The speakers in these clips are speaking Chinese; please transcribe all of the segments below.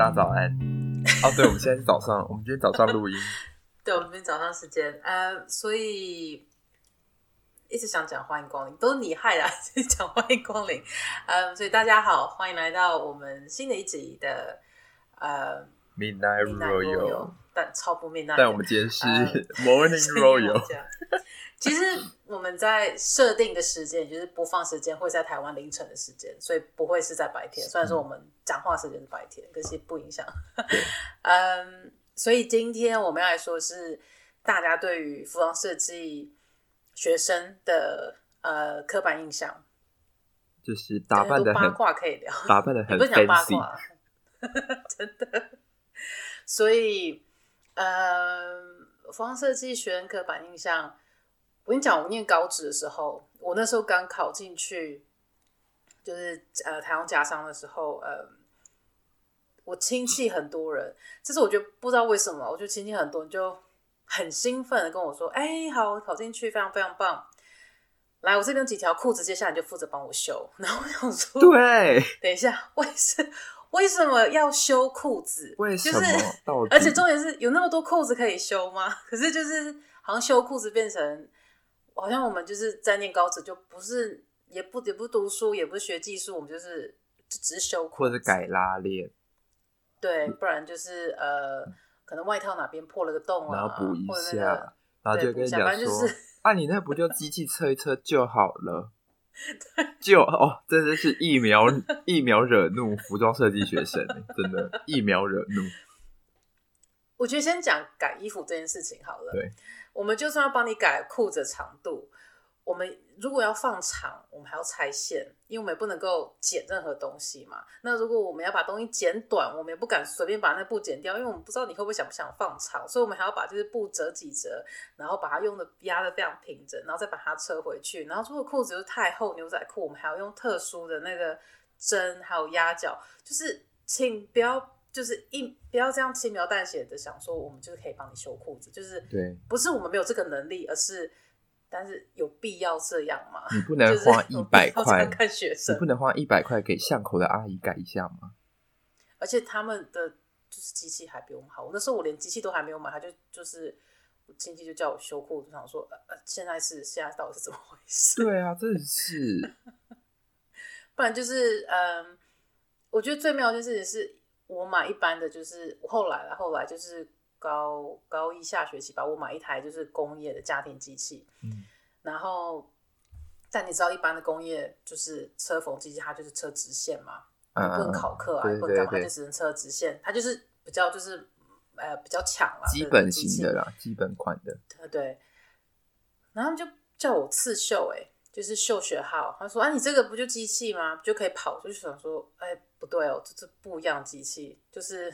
大家早安。哦，对，我们现在是早上，我们今天早上录音。对，我们今天早上时间，呃，所以一直想讲欢迎光临，都是你害的，一 直讲欢迎光临。呃，所以大家好，欢迎来到我们新的一集的呃 Midnight Royal，但超不 Midnight。但我们今天是 Morning Royal。其实我们在设定的时间，就是播放时间，会在台湾凌晨的时间，所以不会是在白天。虽然说我们讲话时间是白天，可是不影响。嗯，所以今天我们要来说是大家对于服装设计学生的呃刻板印象，就是打扮的八卦可以聊，打扮的很不是讲八卦，真的。所以呃，服装设计学生刻板印象。我跟你讲，我念高职的时候，我那时候刚考进去，就是呃台湾家商的时候，呃，我亲戚很多人，这是我觉得不知道为什么，我觉得亲戚很多人就很兴奋的跟我说：“哎、欸，好，我考进去，非常非常棒。来，我这边几条裤子，接下来就负责帮我修。”然后我想说：“对，等一下，为什为什么要修裤子？为什么？就是，而且重点是有那么多裤子可以修吗？可是就是好像修裤子变成。”好像我们就是在念高职，就不是也不也不读书，也不是学技术，我们就是就只是修或者改拉链，对，不然就是呃，可能外套哪边破了个洞啊，然后补一下，那个、然后就跟你讲说，就是、啊，你那不就机器测一测就好了，就哦，真的是疫苗疫苗惹怒服装设计学生，真的，疫苗惹怒。我觉得先讲改衣服这件事情好了。对。我们就算要帮你改裤子长度，我们如果要放长，我们还要拆线，因为我们也不能够剪任何东西嘛。那如果我们要把东西剪短，我们也不敢随便把那布剪掉，因为我们不知道你会不会想不想放长，所以我们还要把这些布折几折，然后把它用的压得非常平整，然后再把它车回去。然后如果裤子又太厚，牛仔裤我们还要用特殊的那个针，还有压脚，就是请不要。就是一不要这样轻描淡写的想说，我们就是可以帮你修裤子，就是对，不是我们没有这个能力，而是但是有必要这样吗？你不能花一百块看学生，你不能花一百块给巷口的阿姨改一下吗？而且他们的就是机器还比我们好，那时候我连机器都还没有买，他就就是我亲戚就叫我修裤子，想说呃现在是现在到底是怎么回事？对啊，真的是，不然就是嗯，我觉得最妙的事情是。我买一般的，就是后来了，后来就是高高一下学期吧，我买一台就是工业的家庭机器，嗯，然后但你知道一般的工业就是车缝机器，它就是车直线嘛，嗯、不能考课啊，不能干嘛，它就只能车直线，它就是比较就是呃比较强了，基本型的啦，基本款的，对对，然后就叫我刺绣、欸，哎。就是嗅学号，他说：“啊，你这个不就机器吗？就可以跑。”就想说：“哎、欸，不对哦，这是不一样机器，就是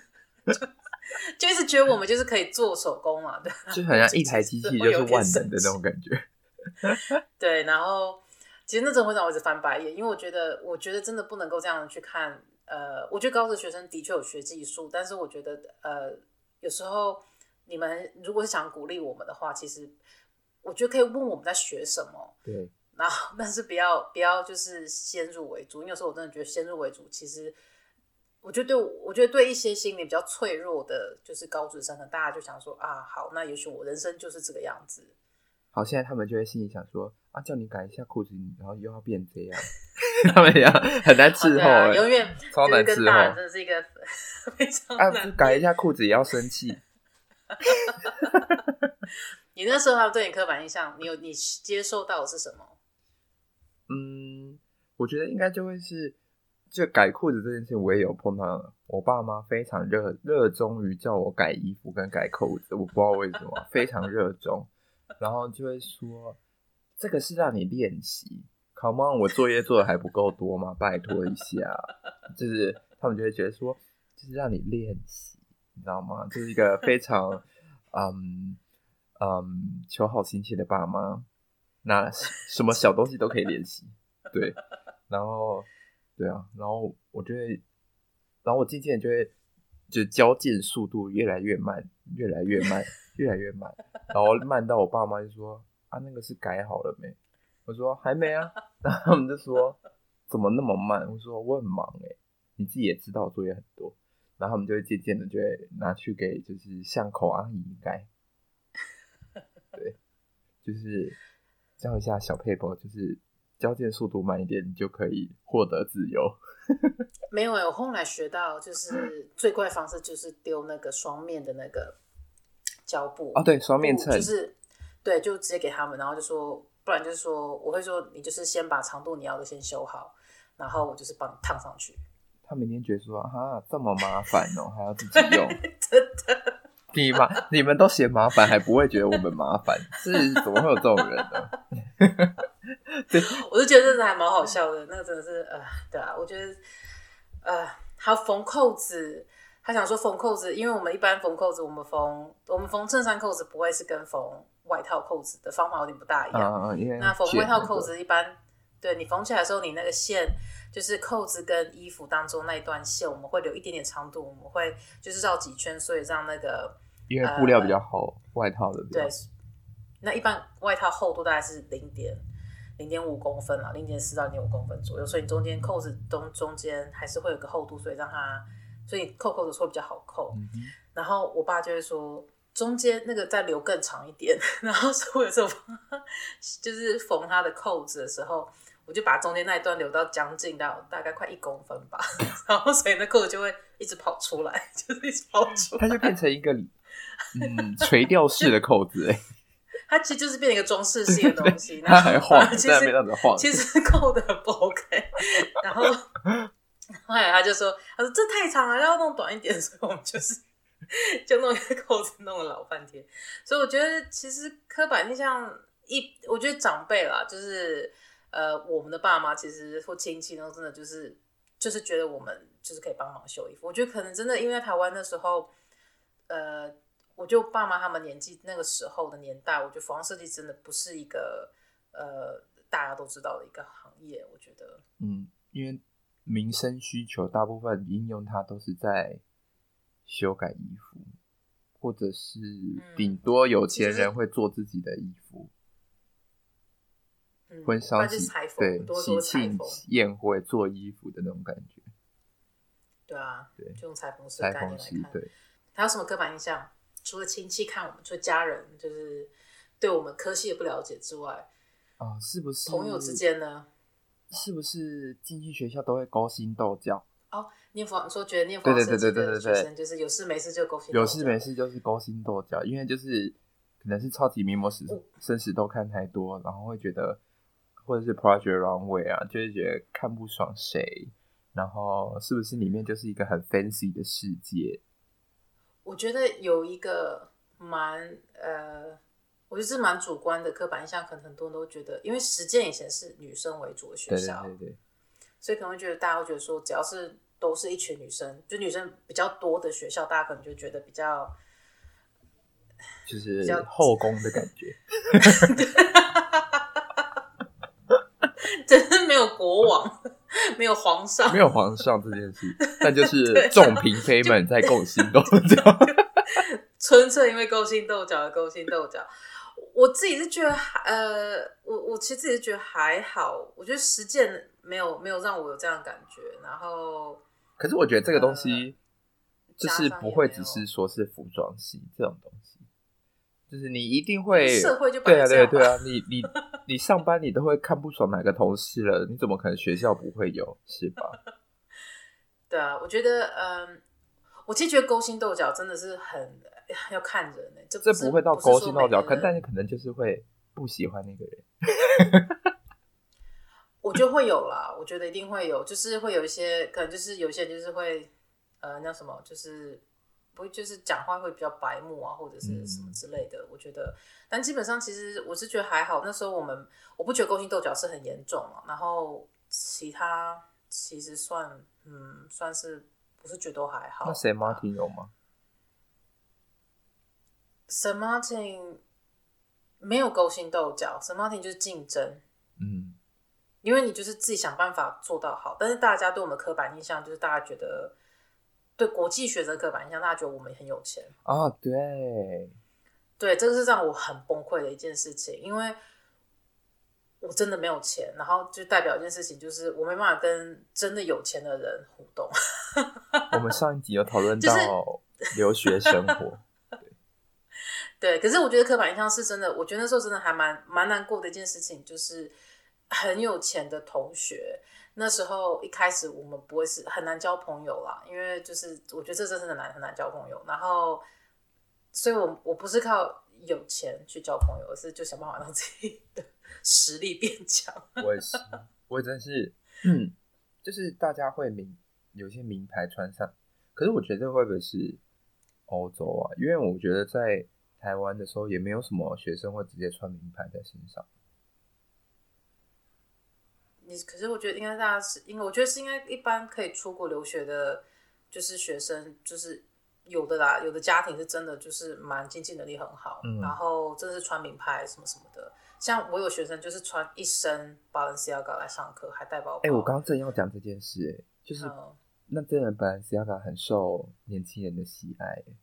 就，就一直觉得我们就是可以做手工嘛，对，就好像 一台机器就是万能的那种感觉。对，然后其实那种会让我一直翻白眼，因为我觉得，我觉得真的不能够这样去看。呃，我觉得高职学生的确有学技术，但是我觉得，呃，有时候你们如果是想鼓励我们的话，其实。我觉得可以问我们在学什么，对，然后但是不要不要就是先入为主，因为有时候我真的觉得先入为主，其实我觉得对我觉得对一些心理比较脆弱的，就是高智商的，大家就想说啊，好，那也许我人生就是这个样子。好，现在他们就会心里想说啊，叫你改一下裤子，然后又要变这样，他们要很难伺候，啊，永远超难伺候，真的是一个非常啊，改一下裤子也要生气。你那时候他们对你刻板印象，你有你接受到的是什么？嗯，我觉得应该就会是，就改裤子这件事，我也有碰到。我爸妈非常热热衷于叫我改衣服跟改裤子，我不知道为什么，非常热衷。然后就会说，这个是让你练习，Come on，我作业做的还不够多吗？拜托一下，就是他们就会觉得说，就是让你练习，你知道吗？这、是一个非常嗯。嗯，求好心切的爸妈，那什么小东西都可以练习，对，然后，对啊，然后我就会，然后我渐渐就会，就交件速度越来越慢，越来越慢，越来越慢，然后慢到我爸妈就说啊，那个是改好了没？我说还没啊，然后他们就说怎么那么慢？我说我很忙哎，你自己也知道作业很多，然后他们就会渐渐的就会拿去给就是巷口阿姨改，就是教一下小撇步，就是交件速度慢一点，你就可以获得自由。没有，我后来学到就是最快方式就是丢那个双面的那个胶布哦，对，双面衬就是对，就直接给他们，然后就说，不然就是说，我会说你就是先把长度你要的先修好，然后我就是帮你烫上去。他每天觉得说啊，这么麻烦哦，还要自己用，真的。你们你们都嫌麻烦，还不会觉得我们麻烦，是怎么会有这种人呢？对，我就觉得这还蛮好笑的。那个真的是呃，对啊，我觉得呃，还有缝扣子，他想说缝扣子，因为我们一般缝扣子，我们缝我们缝衬衫扣子不会是跟缝外套扣子的方法有点不大一样。啊、那缝外套扣子一般，对你缝起来的时候，你那个线。就是扣子跟衣服当中那一段线，我们会留一点点长度，我们会就是绕几圈，所以让那个因为布料比较厚，呃、外套的对，那一般外套厚度大概是零点零点五公分啊，零点四到零点五公分左右，所以你中间扣子中中间还是会有个厚度，所以让它所以扣扣子会比较好扣。嗯、然后我爸就会说，中间那个再留更长一点，然后所以有时候就是缝他的扣子的时候。我就把中间那一段留到将近到大概快一公分吧，然后所以那扣子就会一直跑出来，就是一直跑出来，它就变成一个嗯垂吊式的扣子 哎，它其实就是变成一个装饰性的东西，它还晃，其实其实扣的很不 OK，然后后来他就说，他说这太长了，要弄短一点，所以我们就是就弄一个扣子弄了老半天，所以我觉得其实刻板印象一，我觉得长辈啦，就是。呃，我们的爸妈其实或亲戚呢，真的就是就是觉得我们就是可以帮忙修衣服。我觉得可能真的因为台湾那时候，呃，我就爸妈他们年纪那个时候的年代，我觉得服装设计真的不是一个呃大家都知道的一个行业。我觉得，嗯，因为民生需求大部分应用它都是在修改衣服，或者是顶多有钱人会做自己的衣服。婚丧喜对喜庆宴会做衣服的那种感觉，对啊，对，就用裁缝师裁缝师对。还有什么刻板印象？除了亲戚看我们，除了家人，就是对我们科系的不了解之外，啊，是不是朋友之间呢？是不是进去学校都会勾心斗角？哦，念佛说觉得念佛对对对对对对，就是有事没事就勾心，有事没事就是勾心斗角，因为就是可能是超级名模生生死都看太多，然后会觉得。或者是 project runway 啊，就是觉得看不爽谁，然后是不是里面就是一个很 fancy 的世界？我觉得有一个蛮呃，我觉得是蛮主观的刻板印象，可能很多人都觉得，因为实践以前是女生为主的学校，对对对对，所以可能会觉得大家会觉得说，只要是都是一群女生，就女生比较多的学校，大家可能就觉得比较就是后宫的感觉。真的没有国王，没有皇上，没有皇上这件事，但就 是众嫔妃们在勾心斗角，纯粹因为勾心斗角而勾心斗角。我自己是觉得，呃，我我其实自己是觉得还好，我觉得实践没有没有让我有这样的感觉。然后，可是我觉得这个东西就是不会只是说是服装系这种东西。就是你一定会社会就对啊对啊对啊，你你 你上班你都会看不爽哪个同事了，你怎么可能学校不会有是吧？对啊，我觉得嗯，我其实觉得勾心斗角真的是很要看人呢、欸。这这不会到勾心斗角，可但是可能就是会不喜欢那个人。我觉得会有啦，我觉得一定会有，就是会有一些可能就是有些人就是会呃那什么就是。不会，就是讲话会比较白目啊，或者是什么之类的。嗯、我觉得，但基本上其实我是觉得还好。那时候我们我不觉得勾心斗角是很严重啊。然后其他其实算嗯算是，我是觉得都还好。那 Saint Martin 有吗？Saint Martin 没有勾心斗角，Saint Martin 就是竞争。嗯，因为你就是自己想办法做到好，但是大家对我们刻板印象就是大家觉得。对国际学生刻板印象，大家觉得我们很有钱啊？对，对，这个是让我很崩溃的一件事情，因为我真的没有钱，然后就代表一件事情，就是我没办法跟真的有钱的人互动。我们上一集有讨论到留学生活，对，对，可是我觉得刻板印象是真的，我觉得那时候真的还蛮蛮难过的一件事情，就是很有钱的同学，那时候一开始我们不会是很难交朋友啦，因为就是我觉得这真的难很难交朋友，然后，所以我我不是靠有钱去交朋友，而是就想办法让自己的。实力变强，我也是，我真是，就是大家会名有些名牌穿上，可是我觉得会不会是欧洲啊？因为我觉得在台湾的时候也没有什么学生会直接穿名牌在身上。你可是我觉得应该大家是，因为我觉得是应该一般可以出国留学的，就是学生，就是有的啦，有的家庭是真的就是蛮经济能力很好，嗯，然后真的是穿名牌什么什么的。像我有学生就是穿一身 Balenciaga 来上课，还带包包。哎、欸，我刚刚正要讲这件事、欸，哎，就是、嗯、那真的 Balenciaga 很受年轻人的喜爱、欸。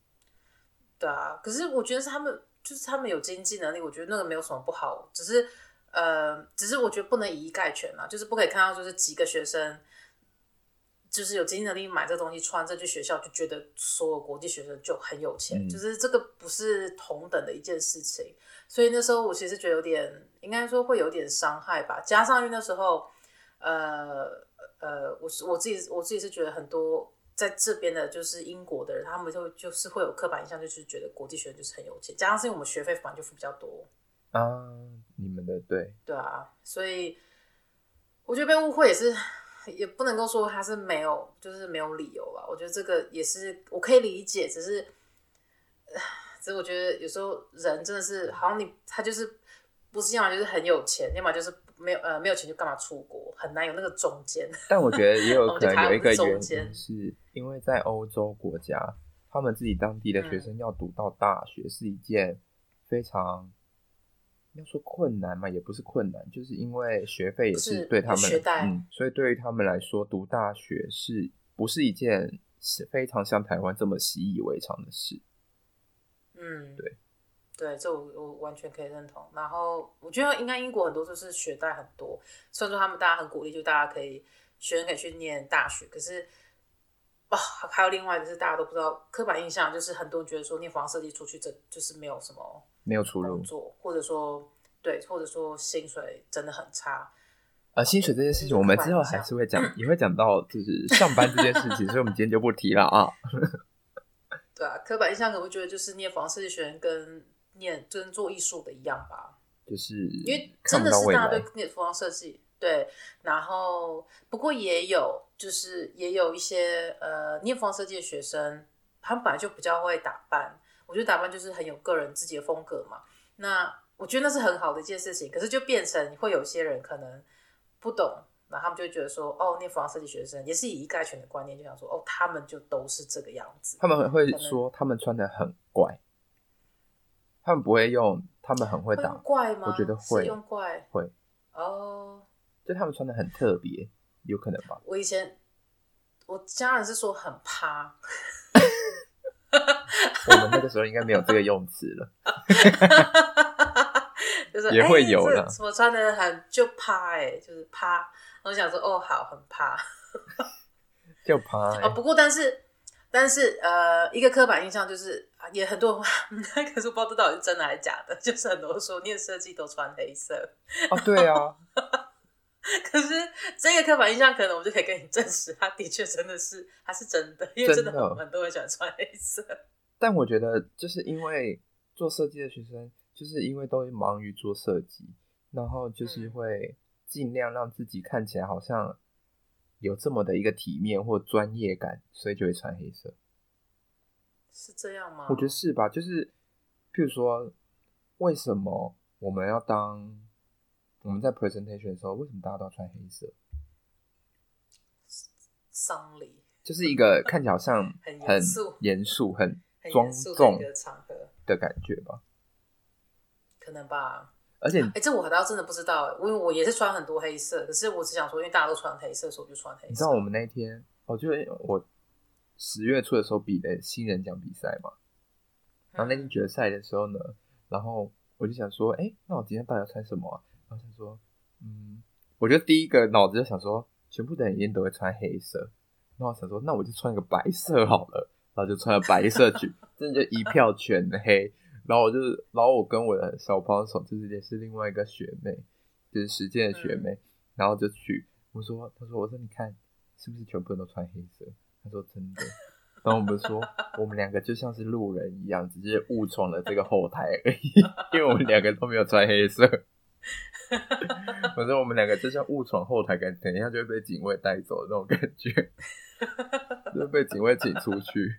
对啊，可是我觉得是他们，就是他们有经济能力，我觉得那个没有什么不好，只是呃，只是我觉得不能以一概全嘛，就是不可以看到就是几个学生。就是有经济能力买这东西穿，这去学校就觉得所有国际学生就很有钱，嗯，就是这个不是同等的一件事情。所以那时候我其实觉得有点，应该说会有点伤害吧。加上因为那时候，呃呃，我是我自己我自己是觉得很多在这边的，就是英国的人，他们就就是会有刻板印象，就是觉得国际学生就是很有钱。加上是因为我们学费反正就付比较多啊，你们的对对啊，所以我觉得被误会也是。也不能够说他是没有，就是没有理由吧。我觉得这个也是我可以理解，只是，只是我觉得有时候人真的是，好像你他就是不是要么就是很有钱，要么就是没有呃没有钱就干嘛出国，很难有那个中间。但我觉得也有可能有一个原因，是因为在欧洲国家，他们自己当地的学生要读到大学是一件非常。要说困难嘛，也不是困难，就是因为学费也是对他们，嗯，所以对于他们来说，读大学是不是一件是非常像台湾这么习以为常的事？嗯，对，对，这我我完全可以认同。然后我觉得应该英国很多都是学贷很多，虽然说他们大家很鼓励，就大家可以学生可以去念大学，可是啊、哦，还有另外就是大家都不知道刻板印象，就是很多人觉得说念服装设计出去这就是没有什么。没有出路，或者说对，或者说薪水真的很差。呃，薪水这件事情，我们之后还是会讲，也会讲到，就是上班这件事情，所以我们今天就不提了啊。对啊，刻板印象可能会觉得就是念服装设计学院跟念跟做艺术的一样吧，就是因为真的是大家对念服装设计对，然后不过也有就是也有一些呃念服装设计的学生，他们本来就比较会打扮。我觉得打扮就是很有个人自己的风格嘛，那我觉得那是很好的一件事情。可是就变成会有些人可能不懂，那他们就会觉得说，哦，那服装设计学生也是以一概全的观念，就想说，哦，他们就都是这个样子。他们会说他们穿的很怪，他们不会用，他们很会打怪吗？我觉得会用怪会哦，就他们穿的很特别，有可能吧？我以前我家人是说很趴。我们那个时候应该没有这个用词了，就是也会有了。我、欸、穿的很就趴哎、欸，就是趴。我想说哦，好，很趴，就趴、欸。哦，不过但是但是呃，一个刻板印象就是也很多，可是我不知道这到底是真的还是假的。就是很多人说念设计都穿黑色。哦，对啊。可是这个刻板印象，可能我就可以跟你证实，它的确真的是，它是真的，因为真的很，很多人喜欢穿黑色。但我觉得，就是因为做设计的学生，就是因为都忙于做设计，然后就是会尽量让自己看起来好像有这么的一个体面或专业感，所以就会穿黑色。是这样吗？我觉得是吧？就是，譬如说，为什么我们要当？我们在 presentation 的时候，为什么大家都要穿黑色？丧礼就是一个 看起来好像很严肃、很庄重的场合的感觉吧？可能吧。而且，哎、欸，这我倒真的不知道，因为我也是穿很多黑色，可是我只想说，因为大家都穿黑色，所以我就穿黑色。你知道我们那天，我就我十月初的时候比的新人奖比赛嘛，然后那天决赛的时候呢，然后我就想说，哎、欸，那我今天到底要穿什么啊？我想说，嗯，我觉得第一个脑子就想说，全部的人一定都会穿黑色，那我想说，那我就穿一个白色好了，然后就穿了白色去，真的就一票全黑。然后我就是，然后我跟我的小帮手，就是也是另外一个学妹，就是实践的学妹，嗯、然后就去，我说，他说，我说你看，是不是全部人都穿黑色？他说真的。然后我们说，我们两个就像是路人一样，只是误闯了这个后台而已，因为我们两个都没有穿黑色。反正我们两个就像误闯后台，感觉等一下就会被警卫带走的那种感觉，就被警卫请出去。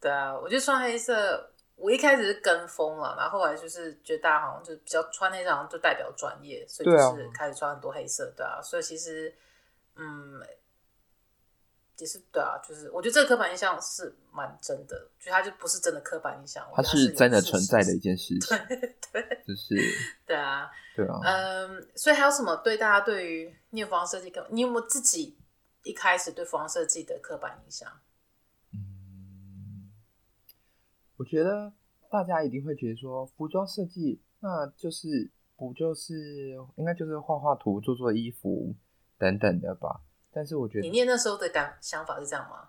对啊，我就穿黑色。我一开始是跟风了，然后后来就是觉得大家好像就比较穿黑色，好像就代表专业，所以就是开始穿很多黑色，对啊。所以其实，嗯，也是对啊，就是我觉得这个刻板印象是蛮真的，就它就不是真的刻板印象，它是真的存在的一件事情，对对，就是。对啊，对啊，嗯，所以还有什么对大家对于念服装设计，你有没有自己一开始对服装设计的刻板印象？嗯我觉得大家一定会觉得说，服装设计那就是不就是应该就是画画图、做做衣服等等的吧？但是我觉得你念那时候的感想法是这样吗？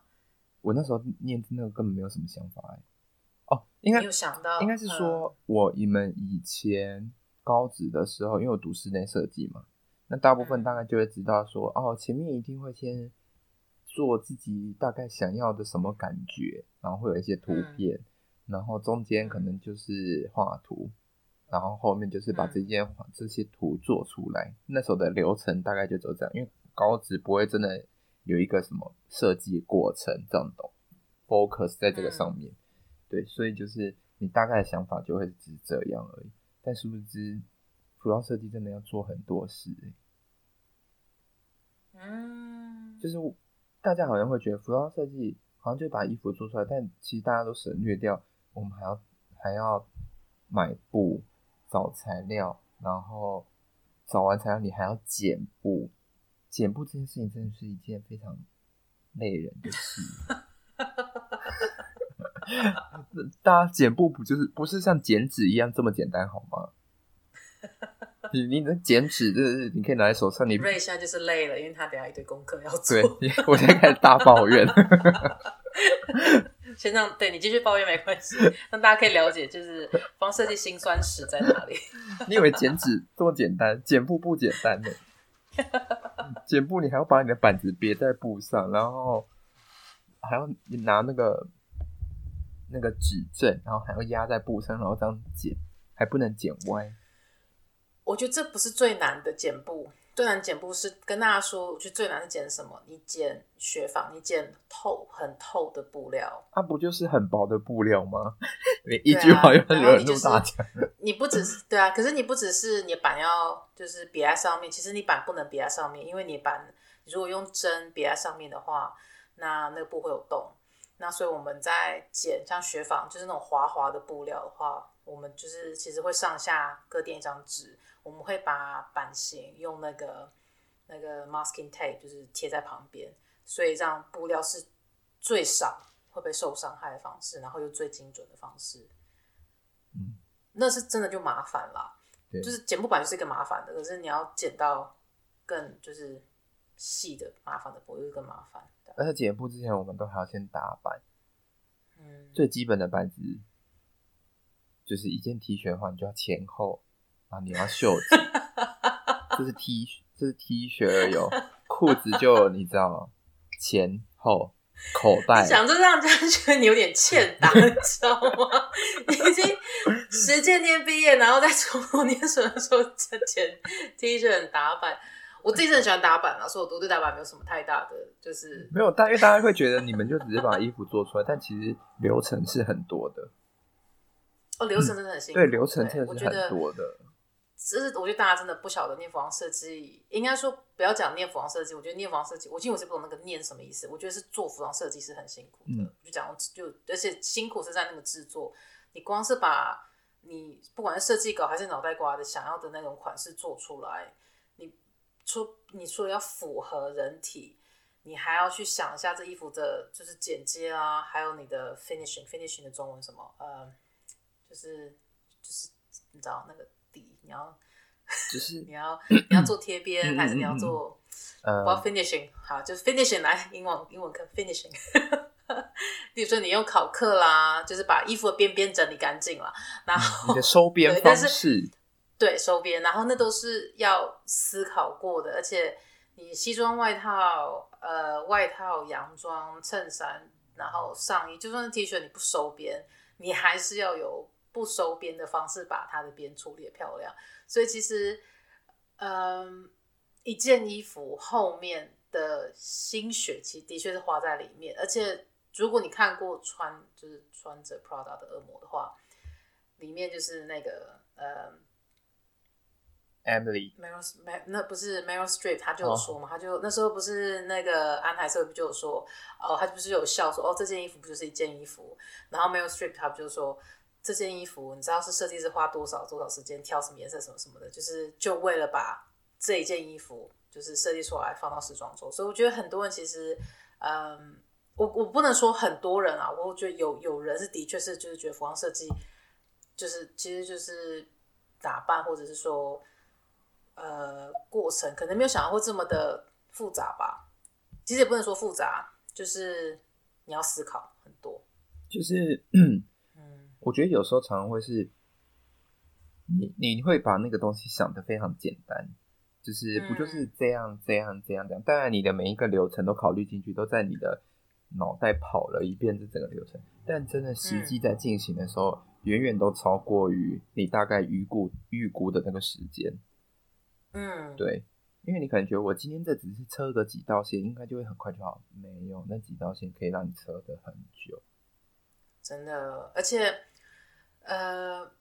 我那时候念那个根本没有什么想法哎。哦，应该有想到，应该是说我你们以前高职的时候，因为我读室内设计嘛，那大部分大概就会知道说，哦，前面一定会先做自己大概想要的什么感觉，然后会有一些图片。嗯然后中间可能就是画图，然后后面就是把这件、嗯、这些图做出来。那时候的流程大概就走这样，因为高职不会真的有一个什么设计过程这样懂，focus 在这个上面。嗯、对，所以就是你大概的想法就会是这样而已。但殊不知，服装设计真的要做很多事。嗯，就是大家好像会觉得服装设计好像就把衣服做出来，但其实大家都省略掉。我们还要还要买布、找材料，然后找完材料，你还要剪布。剪布这件事情真的是一件非常累人的事。大家剪布不就是不是像剪纸一样这么简单好吗？你你的剪纸就是你可以拿在手上，你瑞现在就是累了，因为他等下一堆功课要做。对，我现在开始大抱怨。先这样，对，你继续抱怨没关系，让大家可以了解，就是服装设计辛酸史在哪里。你以为剪纸这么简单，剪布不简单呢？剪布你还要把你的板子别在布上，然后还要你拿那个那个指正，然后还要压在布上，然后这样剪，还不能剪歪。我觉得这不是最难的剪布。最难剪布是跟大家说，我觉得最难是剪什么？你剪雪纺，你剪透很透的布料，它不就是很薄的布料吗？你一句话又惹怒大家。你不只是对啊，可是你不只是你板要就是别在上面，其实你板不能别在上面，因为你板如果用针别在上面的话，那那个布会有洞。那所以我们在剪像雪纺，就是那种滑滑的布料的话，我们就是其实会上下各垫一张纸。我们会把版型用那个那个 masking tape，就是贴在旁边，所以这样布料是最少会被受伤害的方式，然后又最精准的方式。嗯，那是真的就麻烦啦，对就是剪布板就是一个麻烦的，可是你要剪到更就是细的麻烦的布又更麻烦。而且剪布之前，我们都还要先打板。嗯，最基本的板子就是一件 T 恤的话，你就要前后。啊！你要袖子，这是 T，这是 T 恤而已。裤子就你知道吗，前后口袋。想着让人家觉得你有点欠打，你知道吗？已经实践天毕业，然后在重读念书的时候，这件 T 恤很打板。我自己是很喜欢打板啊，所以我对打板没有什么太大的，就是没有。但因为大家会觉得你们就只是把衣服做出来，但其实流程是很多的。哦，流程真的很辛苦。嗯、对，流程真的是很多的。只是我觉得大家真的不晓得念服装设计，应该说不要讲念服装设计。我觉得念服装设计，我其实我是不懂那个念什么意思。我觉得是做服装设计是很辛苦的，嗯、就讲就而且辛苦是在那个制作。你光是把你不管是设计稿还是脑袋瓜的想要的那种款式做出来，你出你除了要符合人体，你还要去想一下这衣服的就是剪接啊，还有你的 finishing finishing 的中文什么呃，就是就是你知道那个。你要就是你要你要做贴边，还是你要做呃我要 finishing？好，就是 finishing 来英文英文课 finishing。比如说你用考克啦，就是把衣服的边边整理干净了，然后你的收边方式，对收边，然后那都是要思考过的，而且你西装外套、呃外套、洋装、衬衫，然后上衣，就算是 T 恤，你不收边，你还是要有不收边的方式把它的边处理得漂亮。所以其实，嗯，一件衣服后面的心血，其实的确是花在里面，而且。如果你看过穿就是穿着 Prada 的恶魔的话，里面就是那个呃，Emily，Meryl，那不是 Meryl Streep，他就有说嘛，oh. 他就那时候不是那个安海瑟不就有说，哦，他不是有笑说，哦，这件衣服不就是一件衣服？然后 Meryl Streep 他不就说，这件衣服你知道是设计师花多少多少时间挑什么颜色什么什么的，就是就为了把这一件衣服就是设计出来放到时装周，所以我觉得很多人其实，嗯。我我不能说很多人啊，我觉得有有人是的确是就是觉得服装设计就是其实就是打扮或者是说呃过程可能没有想到会这么的复杂吧。其实也不能说复杂，就是你要思考很多。就是嗯，我觉得有时候常常会是你你会把那个东西想得非常简单，就是不就是这样这样这样这样，当然你的每一个流程都考虑进去，都在你的。脑袋跑了一遍这整个流程，但真的实际在进行的时候，远远、嗯、都超过于你大概预估预估的那个时间。嗯，对，因为你可能觉得我今天这只是车个几道线，应该就会很快就好。没有，那几道线可以让你车得很久。真的，而且，呃，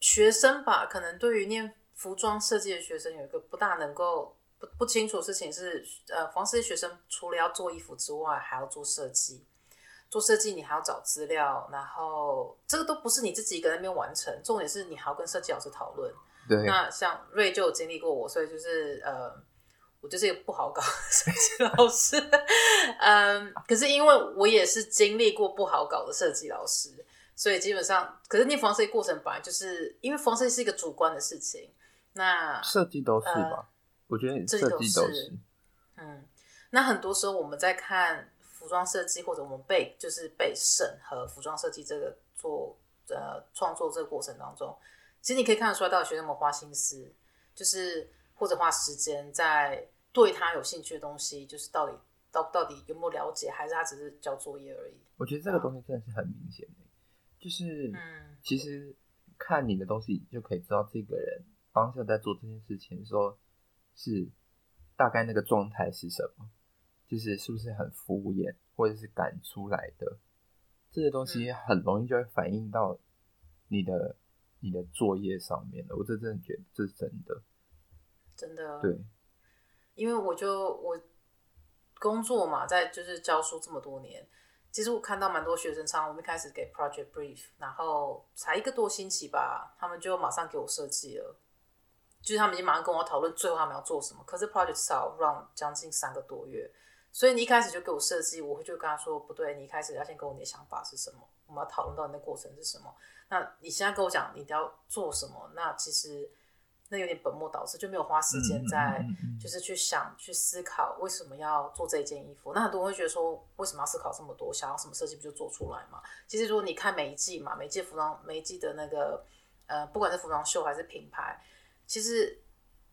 学生吧，可能对于念服装设计的学生有一个不大能够。不不清楚事情是，呃，服装设计学生除了要做衣服之外，还要做设计。做设计你还要找资料，然后这个都不是你自己一个人那边完成，重点是你还要跟设计老师讨论。对。那像瑞就有经历过我，所以就是呃，我就是一个不好搞的设计老师。嗯，可是因为我也是经历过不好搞的设计老师，所以基本上，可是念服装设计过程本来就是因为服装设计是一个主观的事情，那设计都是吧。呃我觉得设计都是，嗯，那很多时候我们在看服装设计，或者我们被就是被审核服装设计这个做呃创作这个过程当中，其实你可以看得出来，到底学生有没有花心思，就是或者花时间在对他有兴趣的东西，就是到底到到底有没有了解，还是他只是交作业而已？我觉得这个东西真的是很明显的，就是嗯，其实看你的东西就可以知道这个人当下在做这件事情的时候。是大概那个状态是什么？就是是不是很敷衍，或者是赶出来的这些东西，很容易就会反映到你的你的作业上面了。我这真的觉得这是真的，真的对，因为我就我工作嘛，在就是教书这么多年，其实我看到蛮多学生，常我们一开始给 project brief，然后才一个多星期吧，他们就马上给我设计了。就是他们已经马上跟我讨论最后他们要做什么，可是 project 至少 run 将近三个多月，所以你一开始就给我设计，我就跟他说不对，你一开始要先跟我你的想法是什么，我们要讨论到你的过程是什么。那你现在跟我讲你要做什么，那其实那有点本末倒置，就没有花时间在就是去想去思考为什么要做这件衣服。那很多人会觉得说，为什么要思考这么多？想要什么设计不就做出来嘛？其实如果你看每一季嘛，每一季服装每一季的那个呃，不管是服装秀还是品牌。其实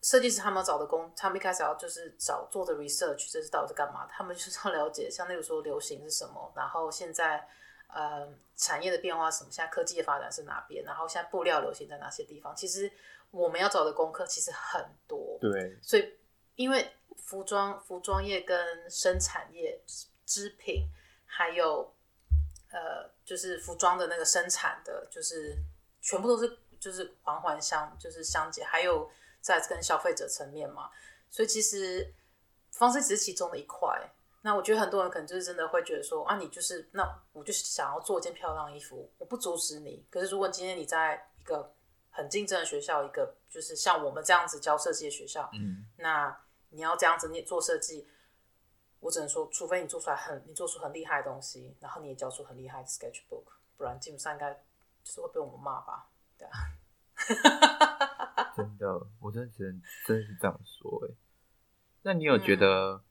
设计师他们要找的工，他们一开始要就是找做的 research，这是到底是干嘛？他们就是要了解，像例如说流行是什么，然后现在呃产业的变化什么，现在科技的发展是哪边，然后现在布料流行在哪些地方？其实我们要找的功课其实很多。对，所以因为服装服装业跟生产业织品，还有呃就是服装的那个生产的，就是全部都是。就是环环相，就是相接，还有在跟消费者层面嘛，所以其实方式只是其中的一块。那我觉得很多人可能就是真的会觉得说啊，你就是那我就是想要做一件漂亮衣服，我不阻止你。可是如果今天你在一个很竞争的学校，一个就是像我们这样子教设计的学校，嗯，那你要这样子你做设计，我只能说，除非你做出来很你做出很厉害的东西，然后你也教出很厉害的 sketchbook，不然基本上应该就是会被我们骂吧。对啊，真的，我真的只能真的是这样说哎。那你有觉得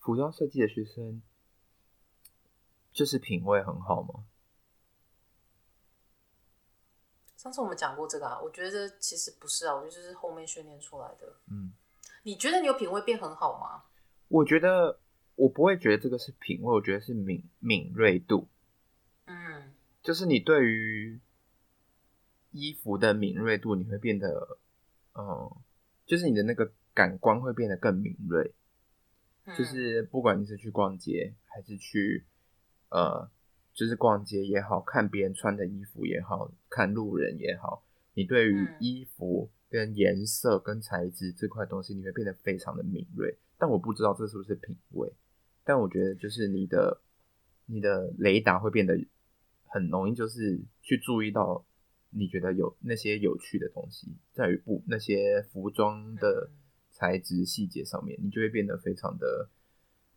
服装设计的学生就是品味很好吗？上次我们讲过这个啊，我觉得其实不是啊，我觉得这是后面训练出来的。嗯，你觉得你有品味变很好吗？我觉得我不会觉得这个是品味，我觉得是敏敏锐度。嗯，就是你对于衣服的敏锐度，你会变得，嗯，就是你的那个感官会变得更敏锐。嗯，就是不管你是去逛街，还是去，呃。就是逛街也好，看别人穿的衣服也好，看路人也好，你对于衣服跟颜色跟材质这块东西，你会变得非常的敏锐。但我不知道这是不是品味，但我觉得就是你的你的雷达会变得很容易，就是去注意到你觉得有那些有趣的东西，在于不那些服装的材质细节上面，你就会变得非常的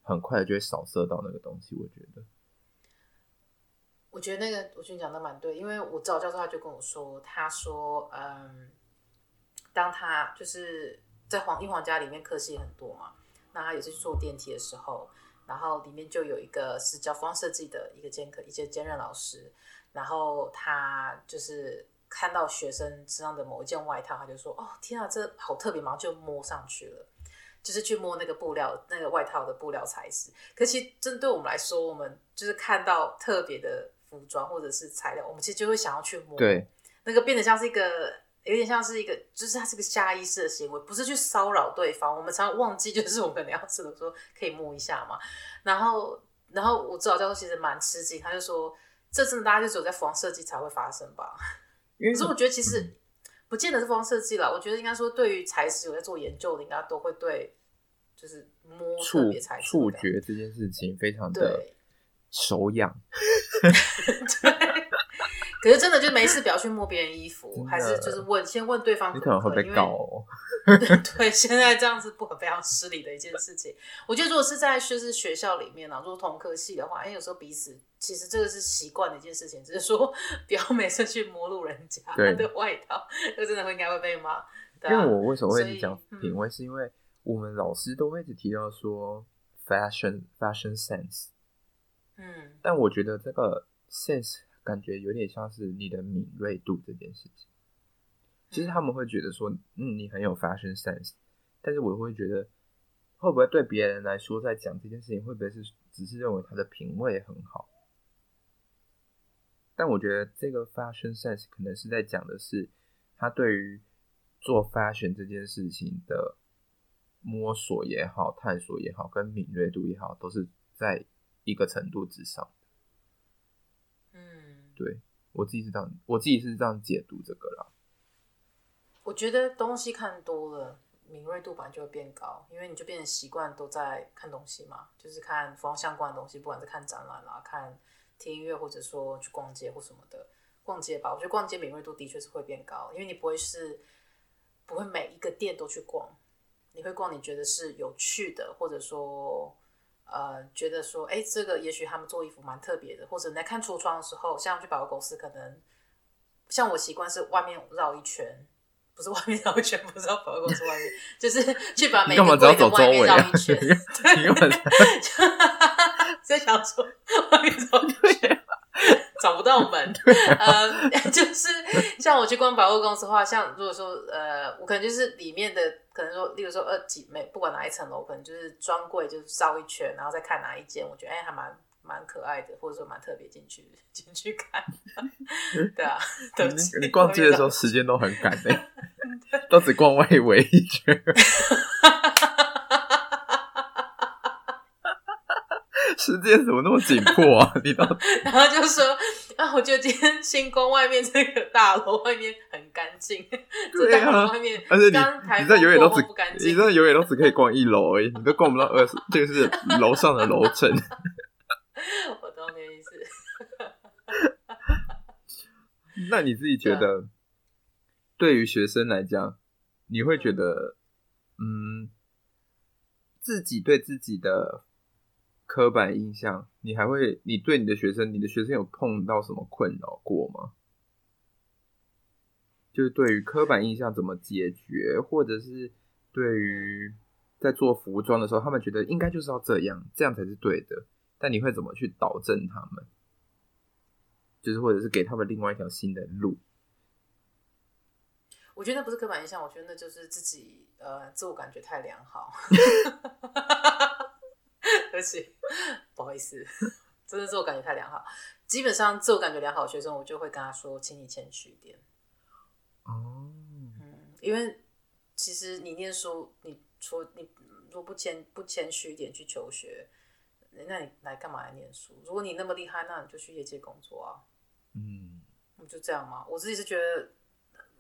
很快的就会扫射到那个东西。我觉得。我觉得那个，我觉得讲的蛮对，因为我找教授他就跟我说，他说，嗯，当他就是在皇英皇家里面客系很多嘛，那他也是去坐电梯的时候，然后里面就有一个是教服装设计的一个兼课一些兼任老师，然后他就是看到学生身上的某一件外套，他就说，哦，天啊，这好特别嘛，就摸上去了。就是去摸那个布料，那个外套的布料材质。可其实针对我们来说，我们就是看到特别的服装或者是材料，我们其实就会想要去摸。对，那个变得像是一个，有点像是一个，就是它是个下意识的行为，不是去骚扰对方。我们常常忘记，就是我们可能要吃的时候可以摸一下嘛。然后，然后我指导教授其实蛮吃惊，他就说，这真的大家就只有在服装设计才会发生吧？可是我觉得其实。嗯不见得是服装设计啦，我觉得应该说，对于材质有在做研究的，应该都会对，就是摸触觉这件事情非常的手痒。对，可是真的就没事，不要去摸别人衣服，还是就是问先问对方可可，你可能会被告哦。对，现在这样子不很非常失礼的一件事情。我觉得如果是在就是学校里面啊，如果同科系的话，哎，有时候彼此其实这个是习惯的一件事情，只是说不要每次去摸路人家的外套，就真的会应该会被骂。因为我为什么会讲品味，是因为我们老师都会一直提到说 fashion fashion sense，嗯，但我觉得这个 sense 感觉有点像是你的敏锐度这件事情。其实他们会觉得说，嗯，你很有 fashion sense，但是我会觉得，会不会对别人来说，在讲这件事情，会不会是只是认为他的品味很好？但我觉得这个 fashion sense 可能是在讲的是他对于做 fashion 这件事情的摸索也好、探索也好、跟敏锐度也好，都是在一个程度之上。嗯，对，我自己是这样，我自己是这样解读这个啦。我觉得东西看多了，敏锐度本来就会变高，因为你就变成习惯都在看东西嘛，就是看服装相关的东西，不管是看展览啦、看听音乐，或者说去逛街或什么的。逛街吧，我觉得逛街敏锐度的确是会变高，因为你不会是不会每一个店都去逛，你会逛你觉得是有趣的，或者说呃觉得说哎这个也许他们做衣服蛮特别的，或者你在看橱窗的时候，像去百货公司，可能像我习惯是外面绕一圈。不是外面绕一圈，不是要跑到公司外面，就是去把每个柜的外面绕一圈。对，在 想说外面绕一圈，找不到门。呃，就是像我去逛百货公司的话，像如果说呃，我可能就是里面的，可能说，例如说二几每不管哪一层楼，可能就是专柜，就是绕一圈，然后再看哪一间，我觉得哎、欸、还蛮。蛮可爱的，或者说蛮特别，进去 进去看，对啊，对不起，你逛街的时候时间都很赶哎，都只逛外围一圈，时间怎么那么紧迫啊？你到然后就说啊，我觉得今天星光外面这个大楼外面很干净，这大楼外面，而且你你在永远都只你在永远都只可以逛一楼而已，你都逛不到二十，这个是楼上的楼层。我懂你的意思。那你自己觉得，对于学生来讲，你会觉得，嗯，自己对自己的刻板印象，你还会，你对你的学生，你的学生有碰到什么困扰过吗？就是对于刻板印象怎么解决，或者是对于在做服装的时候，他们觉得应该就是要这样，这样才是对的。但你会怎么去导正他们？就是或者是给他们另外一条新的路？我觉得那不是刻板印象，我觉得那就是自己呃自我感觉太良好。对不起，不好意思，真的自我感觉太良好。基本上自我感觉良好的学生，我就会跟他说，请你谦虚一点。哦，嗯，因为其实你念书，你说你如果不谦不谦虚一点去求学，那你来干嘛来念书？如果你那么厉害，那你就去业界工作啊。嗯，就这样嘛。我自己是觉得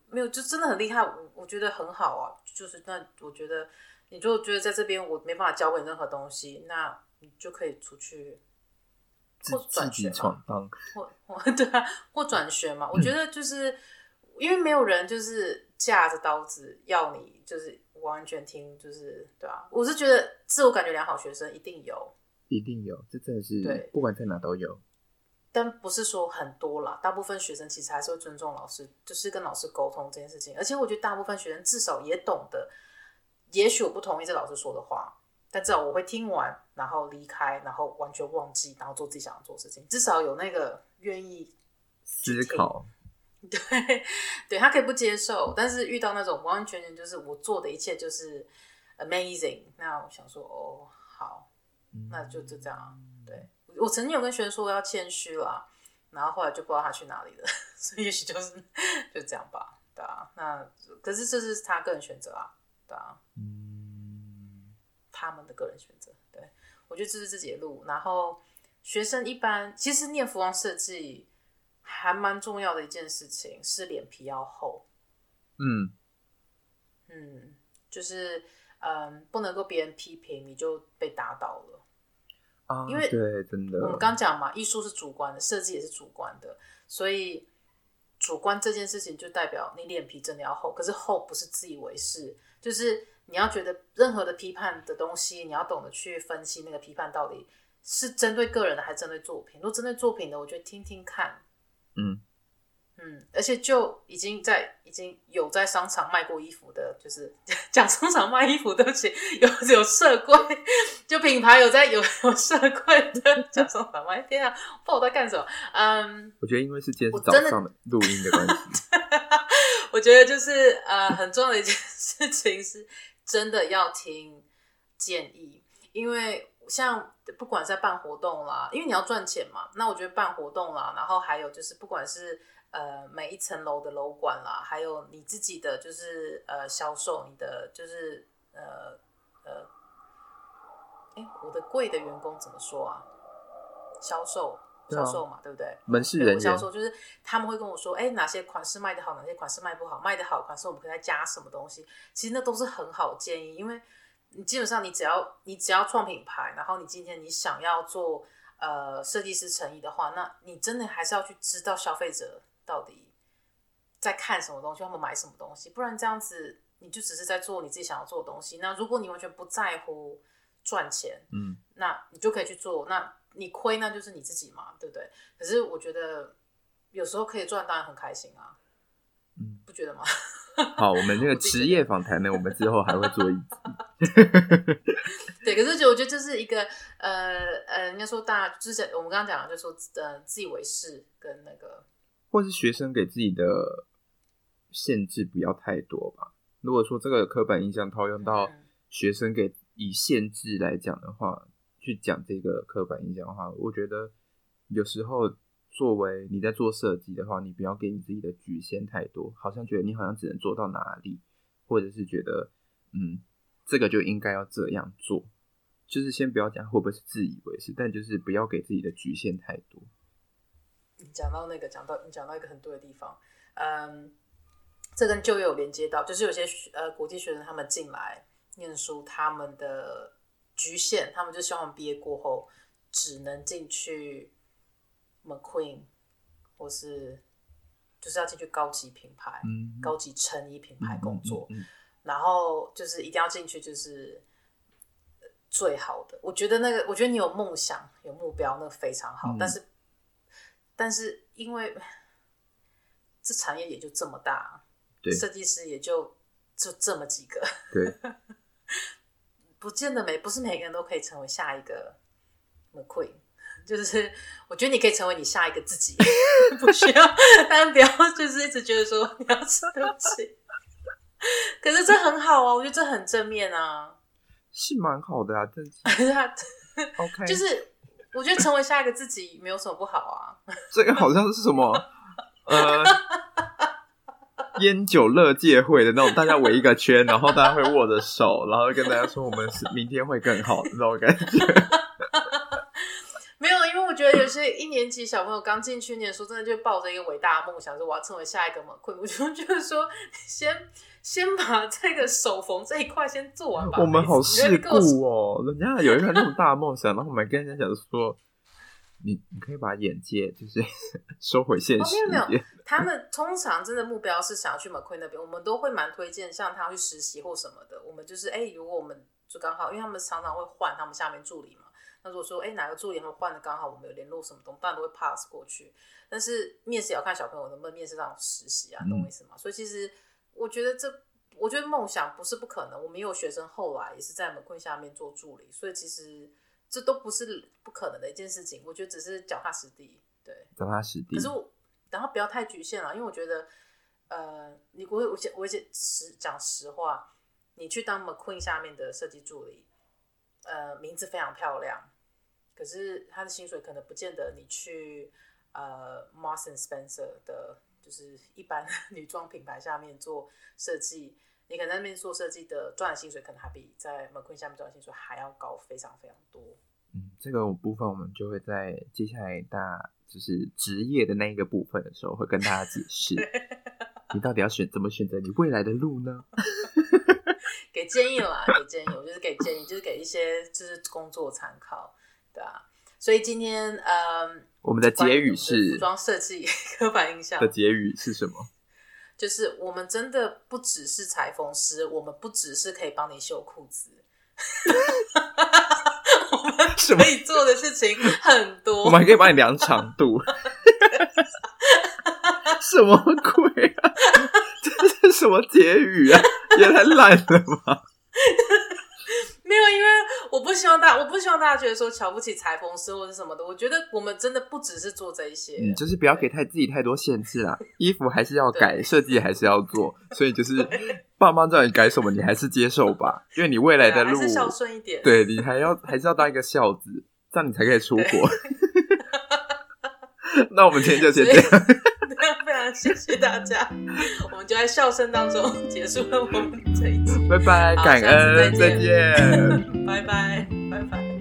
没有，就真的很厉害。我我觉得很好啊。就是那我觉得，你就觉得在这边我没办法教给你任何东西，那你就可以出去。或转学嘛，或或 对啊，或转学嘛。我觉得就是、嗯、因为没有人就是架着刀子要你，就是完全听，就是对啊。我是觉得自我感觉良好学生一定有，一定有，这真的是对，不管在哪都有。但不是说很多啦，大部分学生其实还是会尊重老师，就是跟老师沟通这件事情。而且我觉得大部分学生至少也懂得，也许我不同意这老师说的话。但至少我会听完，然后离开，然后完全忘记，然后做自己想要做的事情。至少有那个愿意思考，对，对他可以不接受，但是遇到那种完完全全就是我做的一切就是 amazing，那我想说哦，好，那就就这样。对，我曾经有跟学生说我要谦虚啦，然后后来就不知道他去哪里了，所以也许就是 就这样吧，对啊。那可是这是他个人选择啊，对啊。嗯。他们的个人选择，对，我觉得这是自己的路。然后学生一般其实念服装设计还蛮重要的一件事情是脸皮要厚。嗯嗯，就是嗯，不能够别人批评你就被打倒了啊。因为对，真的，我们刚讲嘛，艺术是主观的，设计也是主观的，所以主观这件事情就代表你脸皮真的要厚。可是厚不是自以为是，就是。你要觉得任何的批判的东西，你要懂得去分析那个批判到底是针对个人的还是针对作品。如果针对作品的，我觉得听听看，嗯嗯，而且就已经在已经有在商场卖过衣服的，就是讲商场卖衣服，对不起，有有社柜，就品牌有在有有社柜的讲商场卖，天啊，不知道我在干什么。嗯，我觉得因为是今天是早上的录音的关系，我觉得就是呃很重要的一件事情是。真的要听建议，因为像不管在办活动啦，因为你要赚钱嘛，那我觉得办活动啦，然后还有就是不管是呃每一层楼的楼管啦，还有你自己的就是呃销售，你的就是呃呃，哎，我的贵的员工怎么说啊？销售。销售嘛，对不对？门市人销售就是他们会跟我说，哎，哪些款式卖得好，哪些款式卖不好，卖得好款式我们可以再加什么东西。其实那都是很好建议，因为你基本上你只要你只要创品牌，然后你今天你想要做呃设计师成衣的话，那你真的还是要去知道消费者到底在看什么东西，他们买什么东西，不然这样子你就只是在做你自己想要做的东西。那如果你完全不在乎赚钱，嗯，那你就可以去做那。你亏那就是你自己嘛，对不对？可是我觉得有时候可以赚，当然很开心啊，嗯，不觉得吗？好，我们那个 职业访谈呢，我们之后还会做一集。对，可是就我觉得这是一个呃呃，人家说大之前我们刚刚讲的，就是说呃自以为是跟那个，或是学生给自己的限制不要太多吧。如果说这个刻板印象套用到学生给以限制来讲的话。去讲这个刻板印象的话，我觉得有时候作为你在做设计的话，你不要给你自己的局限太多，好像觉得你好像只能做到哪里，或者是觉得嗯，这个就应该要这样做，就是先不要讲会不会是自以为是，但就是不要给自己的局限太多。你讲到那个，讲到你讲到一个很对的地方，嗯，这跟就业有连接到，就是有些呃国际学生他们进来念书，他们的。局限，他们就希望毕业过后只能进去 McQueen，或是就是要进去高级品牌、嗯、高级成衣品牌工作，然后就是一定要进去，就是最好的。我觉得那个，我觉得你有梦想、有目标，那个非常好。嗯、但是，但是因为这产业也就这么大，对，设计师也就就这么几个。对，不见得每不是每个人都可以成为下一个 McQueen。就是我觉得你可以成为你下一个自己，不需要，但不要就是一直觉得说你要吃对不起。可是这很好啊，我觉得这很正面啊，是蛮好的啊，真是 OK，就是我觉得成为下一个自己没有什么不好啊。这个好像是什么呃，烟酒乐界会的那种，大家围一个圈，然后大家会握着手，然后跟大家说我们是明天会更好那种感觉。觉得有些一年级小朋友刚进去念书，真的就抱着一个伟大的梦想，说我要成为下一个 McQueen。我就觉得说，先先把这个手缝这一块先做完吧。我们好世故哦，人家有一个那么大的梦想，然后我们跟人家讲说，你你可以把眼界就是 收回现实。哦，没有没有，他们通常真的目标是想要去 McQueen 那边，我们都会蛮推荐，像他去实习或什么的。我们就是哎，如果我们就刚好，因为他们常常会换他们下面助理嘛。那如果说，哎、欸，哪个助理他们换的刚好，我们有联络什么东西，当然都会 pass 过去。但是面试也要看小朋友能不能面试上实习啊，懂我意思吗？所以其实我觉得这，我觉得梦想不是不可能。我们也有学生后来也是在 McQueen 下面做助理，所以其实这都不是不可能的一件事情。我觉得只是脚踏实地，对，脚踏实地。可是我，然后不要太局限了，因为我觉得，呃，你我我我讲实讲实话，你去当 McQueen 下面的设计助理，呃，名字非常漂亮。可是他的薪水可能不见得你去呃 Marks and Spencer 的，就是一般女装品牌下面做设计，你可能在那边做设计的赚的薪水可能还比在 McQueen 下面赚的薪水还要高，非常非常多。嗯，这个部分我们就会在接下来大就是职业的那一个部分的时候会跟大家解释，你到底要选怎么选择你未来的路呢？给建议啦，给建议，我就是给建议，就是给一些就是工作参考。对啊，所以今天呃，我们的结语是服装设计 刻板印象的结语是什么？就是我们真的不只是裁缝师，我们不只是可以帮你修裤子，我们可以做的事情很多，我们还可以帮你量长度，什么鬼啊？这是什么结语啊？也太烂了吧！没有，因为我不希望大，我不希望大家觉得说瞧不起裁缝师或者什么的。我觉得我们真的不只是做这一些，嗯，就是不要给太自己太多限制啦。衣服还是要改，设计还是要做，所以就是爸妈叫你改什么，你还是接受吧，因为你未来的路，还是孝顺一点。对，你还要还是要当一个孝子，这样你才可以出国。那我们今天就先这样。谢谢大家，我们就在笑声当中结束了我们这一集。拜拜，感恩，再见，拜拜，拜拜。